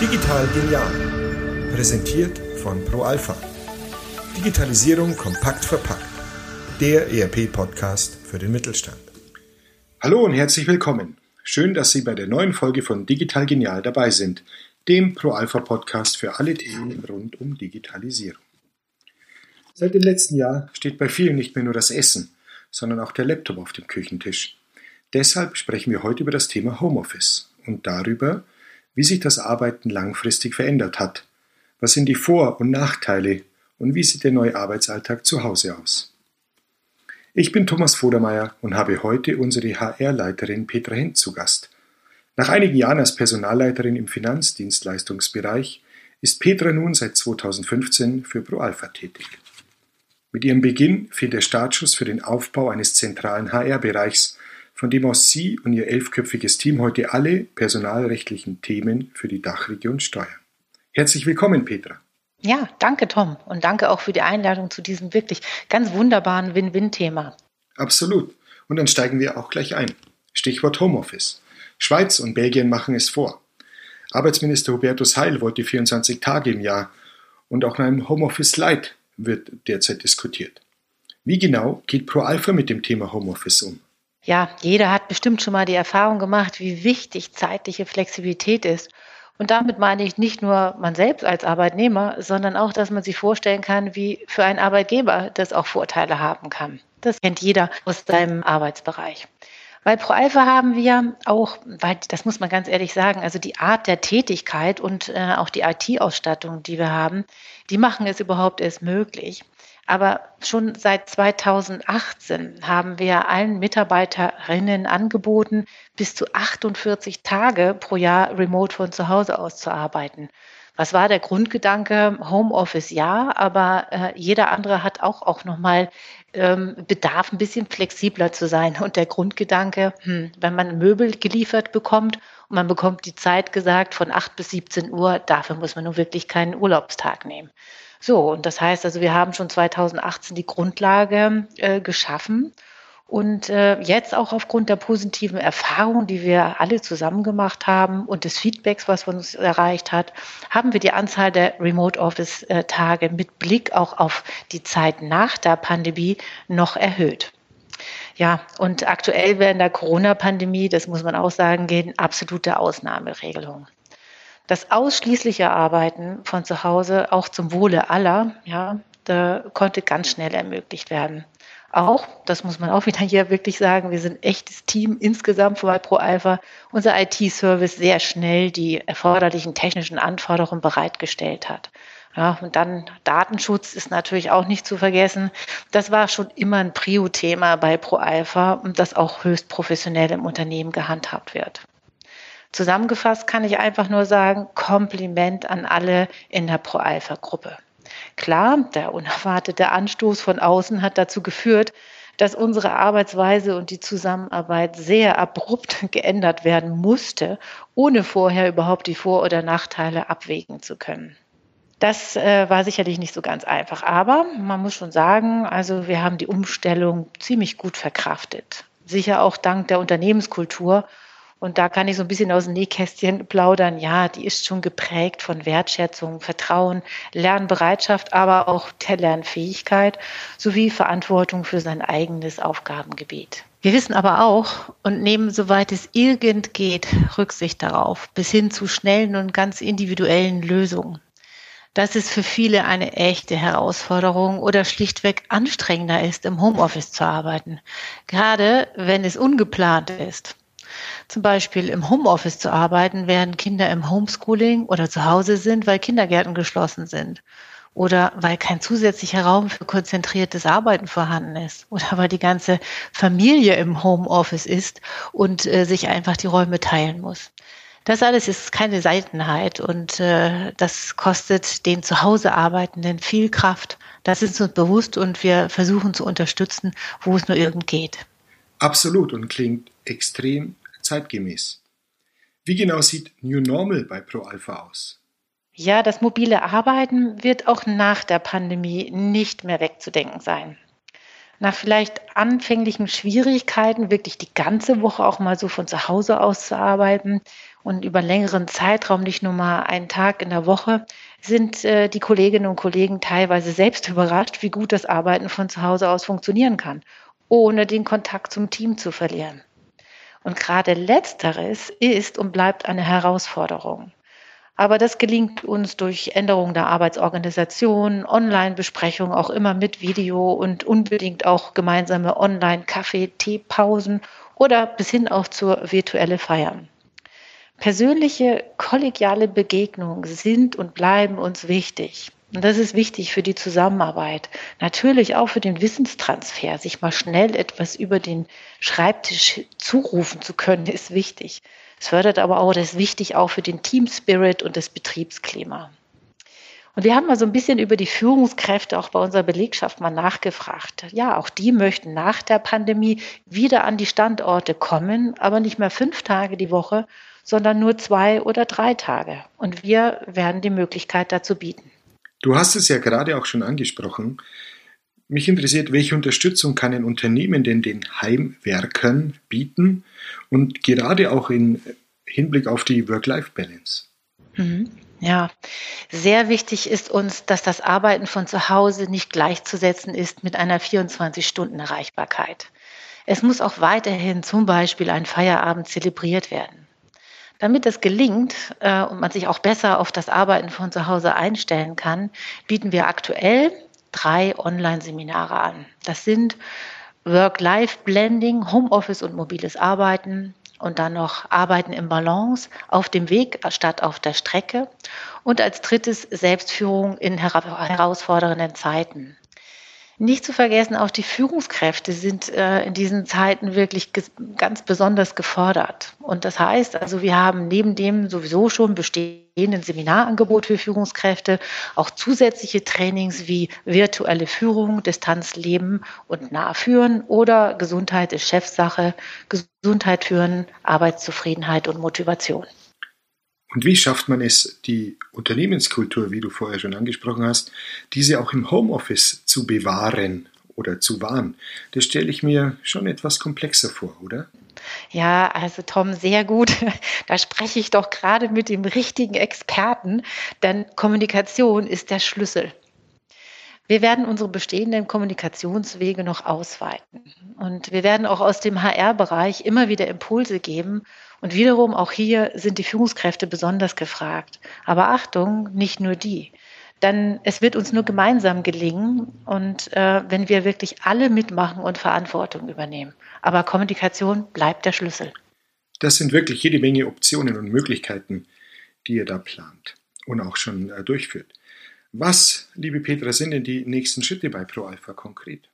Digital genial. Präsentiert von ProAlpha. Digitalisierung kompakt verpackt. Der ERP-Podcast für den Mittelstand. Hallo und herzlich willkommen. Schön, dass Sie bei der neuen Folge von Digital Genial dabei sind, dem ProAlpha-Podcast für alle Themen rund um Digitalisierung. Seit dem letzten Jahr steht bei vielen nicht mehr nur das Essen, sondern auch der Laptop auf dem Küchentisch. Deshalb sprechen wir heute über das Thema Homeoffice und darüber, wie sich das Arbeiten langfristig verändert hat. Was sind die Vor- und Nachteile und wie sieht der neue Arbeitsalltag zu Hause aus? Ich bin Thomas Vodermeier und habe heute unsere HR-Leiterin Petra Hent zu Gast. Nach einigen Jahren als Personalleiterin im Finanzdienstleistungsbereich ist Petra nun seit 2015 für ProAlpha tätig. Mit ihrem Beginn fiel der Startschuss für den Aufbau eines zentralen HR-Bereichs, von dem aus Sie und Ihr elfköpfiges Team heute alle personalrechtlichen Themen für die Dachregion steuern. Herzlich willkommen, Petra. Ja, danke, Tom. Und danke auch für die Einladung zu diesem wirklich ganz wunderbaren Win-Win-Thema. Absolut. Und dann steigen wir auch gleich ein. Stichwort Homeoffice. Schweiz und Belgien machen es vor. Arbeitsminister Hubertus Heil wollte 24 Tage im Jahr und auch nach einem Homeoffice Light wird derzeit diskutiert. Wie genau geht ProAlpha mit dem Thema Homeoffice um? Ja, jeder hat bestimmt schon mal die Erfahrung gemacht, wie wichtig zeitliche Flexibilität ist. Und damit meine ich nicht nur man selbst als Arbeitnehmer, sondern auch, dass man sich vorstellen kann, wie für einen Arbeitgeber das auch Vorteile haben kann. Das kennt jeder aus seinem Arbeitsbereich. Bei ProAlpha haben wir auch, weil das muss man ganz ehrlich sagen, also die Art der Tätigkeit und äh, auch die IT-Ausstattung, die wir haben, die machen es überhaupt erst möglich. Aber schon seit 2018 haben wir allen Mitarbeiterinnen angeboten, bis zu 48 Tage pro Jahr remote von zu Hause aus zu arbeiten. Was war der Grundgedanke? Homeoffice ja, aber äh, jeder andere hat auch, auch nochmal ähm, Bedarf, ein bisschen flexibler zu sein. Und der Grundgedanke, hm, wenn man Möbel geliefert bekommt und man bekommt die Zeit gesagt von 8 bis 17 Uhr, dafür muss man nun wirklich keinen Urlaubstag nehmen. So, und das heißt also, wir haben schon 2018 die Grundlage äh, geschaffen. Und äh, jetzt auch aufgrund der positiven Erfahrungen, die wir alle zusammen gemacht haben und des Feedbacks, was uns erreicht hat, haben wir die Anzahl der Remote Office äh, mit Blick auch auf die Zeit nach der Pandemie noch erhöht. Ja, und aktuell während der Corona-Pandemie, das muss man auch sagen, gehen absolute Ausnahmeregelungen. Das ausschließliche Arbeiten von zu Hause, auch zum Wohle aller, ja, da konnte ganz schnell ermöglicht werden auch, das muss man auch wieder hier wirklich sagen, wir sind echtes Team insgesamt bei ProAlpha, unser IT-Service sehr schnell die erforderlichen technischen Anforderungen bereitgestellt hat. Ja, und dann Datenschutz ist natürlich auch nicht zu vergessen. Das war schon immer ein Prio-Thema bei ProAlpha und das auch höchst professionell im Unternehmen gehandhabt wird. Zusammengefasst kann ich einfach nur sagen, Kompliment an alle in der ProAlpha-Gruppe. Klar, der unerwartete Anstoß von außen hat dazu geführt, dass unsere Arbeitsweise und die Zusammenarbeit sehr abrupt geändert werden musste, ohne vorher überhaupt die Vor- oder Nachteile abwägen zu können. Das äh, war sicherlich nicht so ganz einfach, aber man muss schon sagen, also wir haben die Umstellung ziemlich gut verkraftet. Sicher auch dank der Unternehmenskultur und da kann ich so ein bisschen aus dem Nähkästchen plaudern. Ja, die ist schon geprägt von Wertschätzung, Vertrauen, Lernbereitschaft, aber auch der Lernfähigkeit sowie Verantwortung für sein eigenes Aufgabengebiet. Wir wissen aber auch und nehmen, soweit es irgend geht, Rücksicht darauf, bis hin zu schnellen und ganz individuellen Lösungen. Dass es für viele eine echte Herausforderung oder schlichtweg anstrengender ist, im Homeoffice zu arbeiten, gerade wenn es ungeplant ist zum Beispiel im Homeoffice zu arbeiten, während Kinder im Homeschooling oder zu Hause sind, weil Kindergärten geschlossen sind. Oder weil kein zusätzlicher Raum für konzentriertes Arbeiten vorhanden ist. Oder weil die ganze Familie im Homeoffice ist und äh, sich einfach die Räume teilen muss. Das alles ist keine Seltenheit und äh, das kostet den zu Hause Arbeitenden viel Kraft. Das ist uns bewusst und wir versuchen zu unterstützen, wo es nur irgend geht. Absolut und klingt extrem zeitgemäß. Wie genau sieht New Normal bei ProAlpha aus? Ja, das mobile Arbeiten wird auch nach der Pandemie nicht mehr wegzudenken sein. Nach vielleicht anfänglichen Schwierigkeiten, wirklich die ganze Woche auch mal so von zu Hause aus zu arbeiten und über längeren Zeitraum, nicht nur mal einen Tag in der Woche, sind äh, die Kolleginnen und Kollegen teilweise selbst überrascht, wie gut das Arbeiten von zu Hause aus funktionieren kann, ohne den Kontakt zum Team zu verlieren. Und gerade letzteres ist und bleibt eine Herausforderung. Aber das gelingt uns durch Änderungen der Arbeitsorganisation, Online-Besprechungen, auch immer mit Video und unbedingt auch gemeinsame Online-Kaffee, Teepausen oder bis hin auch zur virtuelle Feiern. Persönliche, kollegiale Begegnungen sind und bleiben uns wichtig. Und das ist wichtig für die Zusammenarbeit. Natürlich auch für den Wissenstransfer. Sich mal schnell etwas über den Schreibtisch zurufen zu können, ist wichtig. Es fördert aber auch, das ist wichtig auch für den Team Spirit und das Betriebsklima. Und wir haben mal so ein bisschen über die Führungskräfte auch bei unserer Belegschaft mal nachgefragt. Ja, auch die möchten nach der Pandemie wieder an die Standorte kommen, aber nicht mehr fünf Tage die Woche, sondern nur zwei oder drei Tage. Und wir werden die Möglichkeit dazu bieten. Du hast es ja gerade auch schon angesprochen. Mich interessiert, welche Unterstützung kann ein Unternehmen denn den Heimwerkern bieten und gerade auch im Hinblick auf die Work-Life-Balance? Mhm. Ja, sehr wichtig ist uns, dass das Arbeiten von zu Hause nicht gleichzusetzen ist mit einer 24-Stunden-Erreichbarkeit. Es muss auch weiterhin zum Beispiel ein Feierabend zelebriert werden. Damit das gelingt äh, und man sich auch besser auf das Arbeiten von zu Hause einstellen kann, bieten wir aktuell drei Online-Seminare an. Das sind Work-Life-Blending, Homeoffice und mobiles Arbeiten und dann noch Arbeiten im Balance auf dem Weg statt auf der Strecke und als drittes Selbstführung in herausfordernden Zeiten. Nicht zu vergessen, auch die Führungskräfte sind äh, in diesen Zeiten wirklich ganz besonders gefordert. Und das heißt, also wir haben neben dem sowieso schon bestehenden Seminarangebot für Führungskräfte auch zusätzliche Trainings wie virtuelle Führung, Distanzleben und Nahführen oder Gesundheit ist Chefsache, Gesundheit führen, Arbeitszufriedenheit und Motivation. Und wie schafft man es, die Unternehmenskultur, wie du vorher schon angesprochen hast, diese auch im Homeoffice zu bewahren oder zu wahren? Das stelle ich mir schon etwas komplexer vor, oder? Ja, also Tom, sehr gut. Da spreche ich doch gerade mit dem richtigen Experten, denn Kommunikation ist der Schlüssel. Wir werden unsere bestehenden Kommunikationswege noch ausweiten. Und wir werden auch aus dem HR-Bereich immer wieder Impulse geben. Und wiederum auch hier sind die Führungskräfte besonders gefragt. Aber Achtung, nicht nur die. Denn es wird uns nur gemeinsam gelingen und äh, wenn wir wirklich alle mitmachen und Verantwortung übernehmen. Aber Kommunikation bleibt der Schlüssel. Das sind wirklich jede Menge Optionen und Möglichkeiten, die ihr da plant und auch schon äh, durchführt. Was, liebe Petra, sind denn die nächsten Schritte bei ProAlpha konkret?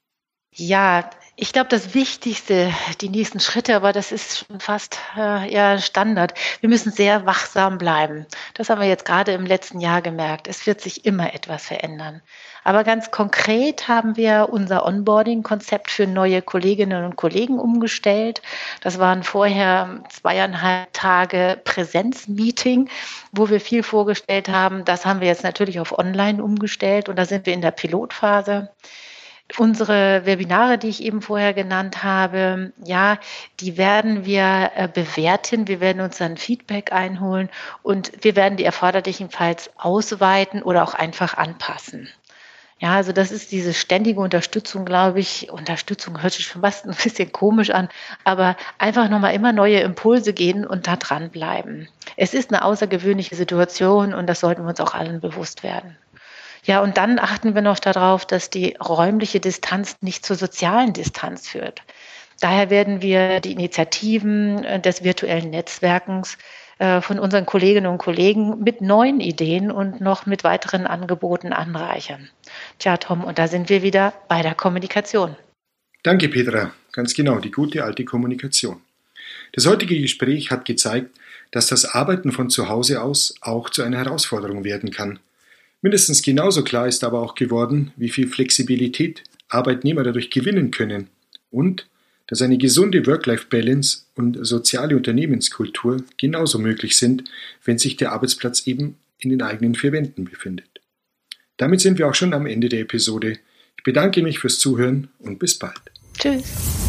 Ja, ich glaube, das Wichtigste, die nächsten Schritte, aber das ist schon fast äh, ja Standard. Wir müssen sehr wachsam bleiben. Das haben wir jetzt gerade im letzten Jahr gemerkt. Es wird sich immer etwas verändern. Aber ganz konkret haben wir unser Onboarding-Konzept für neue Kolleginnen und Kollegen umgestellt. Das waren vorher zweieinhalb Tage Präsenzmeeting, wo wir viel vorgestellt haben. Das haben wir jetzt natürlich auf Online umgestellt und da sind wir in der Pilotphase. Unsere Webinare, die ich eben vorher genannt habe, ja, die werden wir äh, bewerten. Wir werden uns dann Feedback einholen und wir werden die erforderlichenfalls ausweiten oder auch einfach anpassen. Ja, also das ist diese ständige Unterstützung, glaube ich. Unterstützung hört sich schon fast ein bisschen komisch an, aber einfach nochmal immer neue Impulse gehen und da dranbleiben. Es ist eine außergewöhnliche Situation und das sollten wir uns auch allen bewusst werden. Ja, und dann achten wir noch darauf, dass die räumliche Distanz nicht zur sozialen Distanz führt. Daher werden wir die Initiativen äh, des virtuellen Netzwerkens äh, von unseren Kolleginnen und Kollegen mit neuen Ideen und noch mit weiteren Angeboten anreichern. Tja, Tom, und da sind wir wieder bei der Kommunikation. Danke, Petra. Ganz genau, die gute alte Kommunikation. Das heutige Gespräch hat gezeigt, dass das Arbeiten von zu Hause aus auch zu einer Herausforderung werden kann. Mindestens genauso klar ist aber auch geworden, wie viel Flexibilität Arbeitnehmer dadurch gewinnen können und dass eine gesunde Work-Life-Balance und soziale Unternehmenskultur genauso möglich sind, wenn sich der Arbeitsplatz eben in den eigenen vier Wänden befindet. Damit sind wir auch schon am Ende der Episode bedanke mich fürs Zuhören und bis bald. Tschüss.